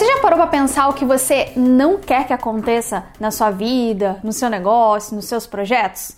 Você já parou para pensar o que você não quer que aconteça na sua vida, no seu negócio, nos seus projetos?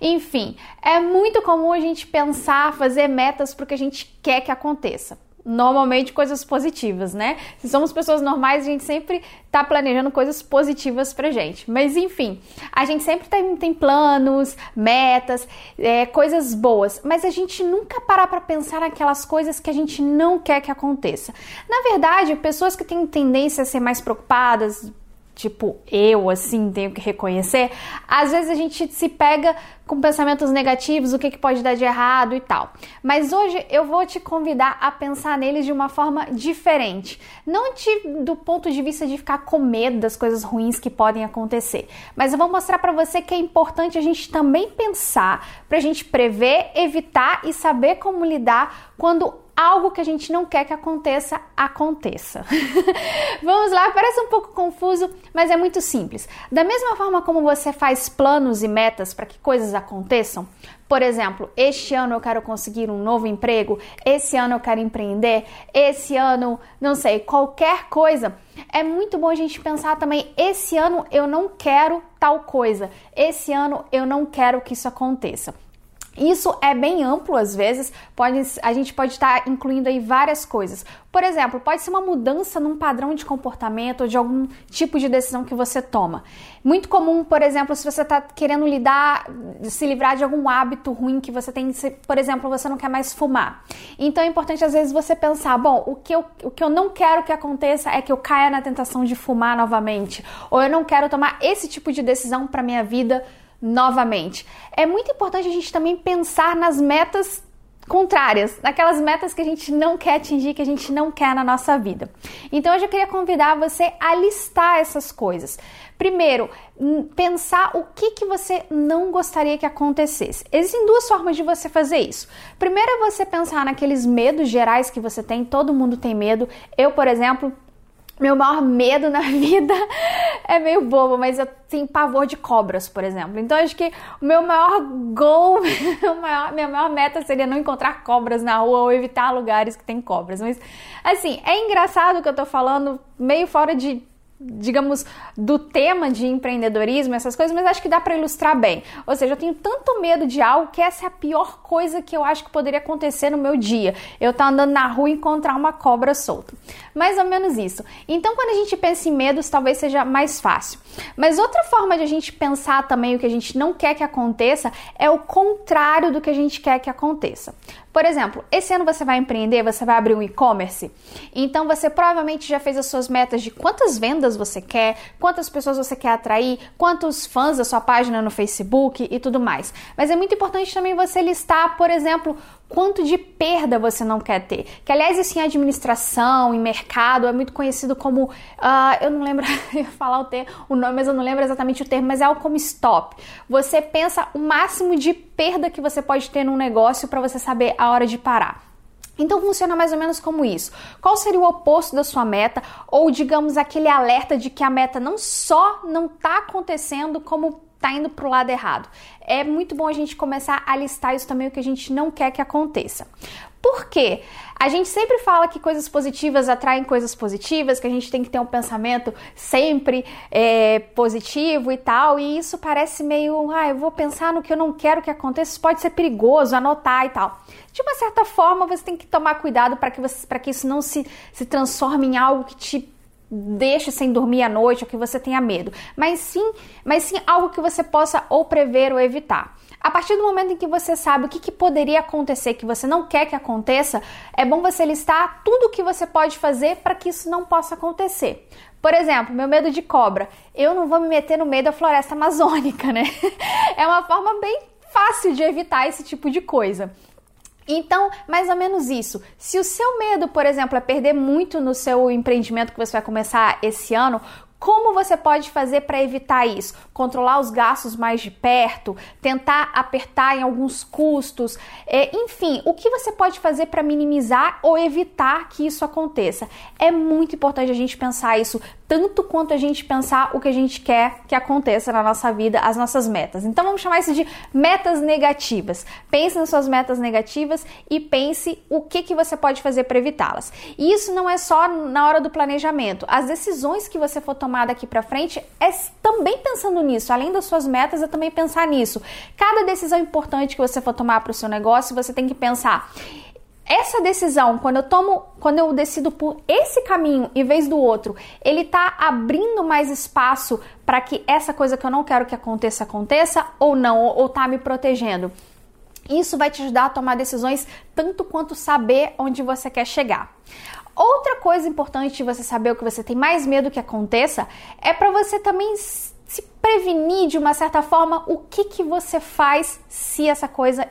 Enfim, é muito comum a gente pensar, fazer metas porque a gente quer que aconteça normalmente coisas positivas, né? Se somos pessoas normais, a gente sempre tá planejando coisas positivas pra gente. Mas enfim, a gente sempre tem, tem planos, metas, é, coisas boas, mas a gente nunca para pra pensar naquelas coisas que a gente não quer que aconteça. Na verdade, pessoas que têm tendência a ser mais preocupadas, tipo eu, assim, tenho que reconhecer, às vezes a gente se pega com pensamentos negativos, o que, que pode dar de errado e tal. Mas hoje eu vou te convidar a pensar neles de uma forma diferente. Não te, do ponto de vista de ficar com medo das coisas ruins que podem acontecer, mas eu vou mostrar para você que é importante a gente também pensar, para a gente prever, evitar e saber como lidar quando algo que a gente não quer que aconteça, aconteça. Vamos lá, parece um pouco confuso, mas é muito simples. Da mesma forma como você faz planos e metas para que coisas aconteçam, por exemplo, este ano eu quero conseguir um novo emprego, esse ano eu quero empreender, esse ano, não sei, qualquer coisa. É muito bom a gente pensar também, esse ano eu não quero tal coisa, esse ano eu não quero que isso aconteça. Isso é bem amplo às vezes, pode, a gente pode estar incluindo aí várias coisas. Por exemplo, pode ser uma mudança num padrão de comportamento ou de algum tipo de decisão que você toma. Muito comum, por exemplo, se você está querendo lidar, se livrar de algum hábito ruim que você tem, se, por exemplo, você não quer mais fumar. Então é importante às vezes você pensar, bom, o que eu, o que eu não quero que aconteça é que eu caia na tentação de fumar novamente, ou eu não quero tomar esse tipo de decisão para minha vida novamente. É muito importante a gente também pensar nas metas contrárias, naquelas metas que a gente não quer atingir, que a gente não quer na nossa vida. Então hoje eu queria convidar você a listar essas coisas. Primeiro, pensar o que, que você não gostaria que acontecesse. Existem duas formas de você fazer isso. Primeiro é você pensar naqueles medos gerais que você tem, todo mundo tem medo. Eu, por exemplo, meu maior medo na vida é meio bobo, mas eu tenho pavor de cobras, por exemplo. Então acho que o meu maior goal, maior, minha maior meta seria não encontrar cobras na rua ou evitar lugares que tem cobras. Mas assim, é engraçado que eu tô falando meio fora de digamos, do tema de empreendedorismo, essas coisas, mas acho que dá para ilustrar bem. Ou seja, eu tenho tanto medo de algo que essa é a pior coisa que eu acho que poderia acontecer no meu dia. Eu estar andando na rua e encontrar uma cobra solta. Mais ou menos isso. Então, quando a gente pensa em medos, talvez seja mais fácil. Mas outra forma de a gente pensar também o que a gente não quer que aconteça é o contrário do que a gente quer que aconteça. Por exemplo, esse ano você vai empreender, você vai abrir um e-commerce, então você provavelmente já fez as suas metas de quantas vendas você quer, quantas pessoas você quer atrair, quantos fãs da sua página no Facebook e tudo mais. Mas é muito importante também você listar, por exemplo, quanto de perda você não quer ter. Que aliás, isso em administração, em mercado, é muito conhecido como. Uh, eu não lembro falar o, termo, o nome, mas eu não lembro exatamente o termo, mas é algo como stop. Você pensa o máximo de perda que você pode ter num negócio para você saber a hora de parar. Então funciona mais ou menos como isso. Qual seria o oposto da sua meta? Ou digamos aquele alerta de que a meta não só não está acontecendo, como tá indo pro lado errado. É muito bom a gente começar a listar isso também, o que a gente não quer que aconteça. Por quê? A gente sempre fala que coisas positivas atraem coisas positivas, que a gente tem que ter um pensamento sempre é, positivo e tal, e isso parece meio, ah, eu vou pensar no que eu não quero que aconteça, isso pode ser perigoso, anotar e tal. De uma certa forma, você tem que tomar cuidado para que, que isso não se, se transforme em algo que te deixe sem dormir à noite ou que você tenha medo, mas sim, mas sim algo que você possa ou prever ou evitar. A partir do momento em que você sabe o que, que, poderia acontecer que você não quer que aconteça, é bom você listar tudo o que você pode fazer para que isso não possa acontecer. Por exemplo, meu medo de cobra. Eu não vou me meter no meio da floresta amazônica, né? É uma forma bem fácil de evitar esse tipo de coisa. Então, mais ou menos isso. Se o seu medo, por exemplo, é perder muito no seu empreendimento que você vai começar esse ano, como você pode fazer para evitar isso? Controlar os gastos mais de perto, tentar apertar em alguns custos, é, enfim, o que você pode fazer para minimizar ou evitar que isso aconteça? É muito importante a gente pensar isso tanto quanto a gente pensar o que a gente quer que aconteça na nossa vida, as nossas metas. Então vamos chamar isso de metas negativas. Pense nas suas metas negativas e pense o que, que você pode fazer para evitá-las. E isso não é só na hora do planejamento. As decisões que você for tomar daqui para frente é também pensando nisso. Além das suas metas, é também pensar nisso. Cada decisão importante que você for tomar para o seu negócio, você tem que pensar essa decisão, quando eu tomo, quando eu decido por esse caminho em vez do outro, ele tá abrindo mais espaço para que essa coisa que eu não quero que aconteça aconteça ou não, ou, ou tá me protegendo. Isso vai te ajudar a tomar decisões tanto quanto saber onde você quer chegar. Outra coisa importante de você saber o que você tem mais medo que aconteça é para você também se prevenir de uma certa forma o que, que você faz se essa coisa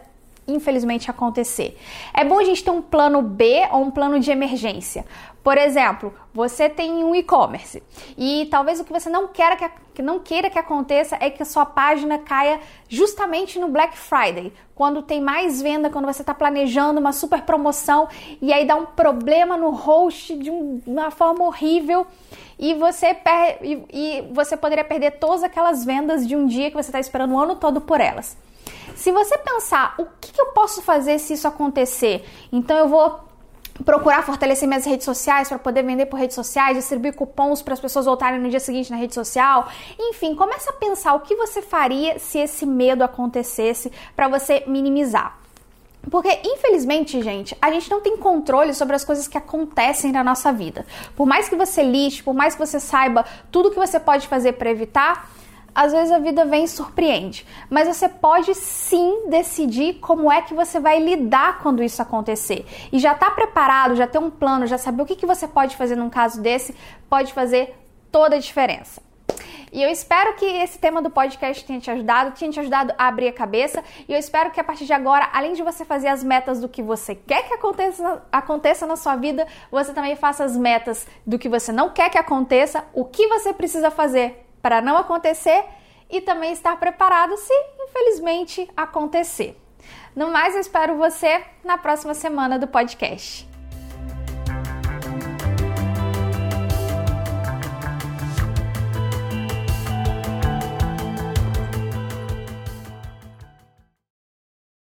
infelizmente acontecer. É bom a gente ter um plano B ou um plano de emergência. Por exemplo, você tem um e-commerce e talvez o que você não queira que, que não queira que aconteça é que a sua página caia justamente no Black Friday, quando tem mais venda, quando você está planejando uma super promoção e aí dá um problema no host de um, uma forma horrível e você, per e, e você poderia perder todas aquelas vendas de um dia que você está esperando o ano todo por elas. Se você pensar o que, que eu posso fazer se isso acontecer, então eu vou procurar fortalecer minhas redes sociais para poder vender por redes sociais, distribuir cupons para as pessoas voltarem no dia seguinte na rede social. Enfim, começa a pensar o que você faria se esse medo acontecesse para você minimizar. Porque, infelizmente, gente, a gente não tem controle sobre as coisas que acontecem na nossa vida. Por mais que você liste, por mais que você saiba tudo que você pode fazer para evitar, às vezes a vida vem e surpreende, mas você pode sim decidir como é que você vai lidar quando isso acontecer. E já tá preparado, já ter um plano, já saber o que, que você pode fazer num caso desse, pode fazer toda a diferença. E eu espero que esse tema do podcast tenha te ajudado, tenha te ajudado a abrir a cabeça. E eu espero que a partir de agora, além de você fazer as metas do que você quer que aconteça, aconteça na sua vida, você também faça as metas do que você não quer que aconteça, o que você precisa fazer para não acontecer e também estar preparado se infelizmente acontecer. No mais, eu espero você na próxima semana do podcast.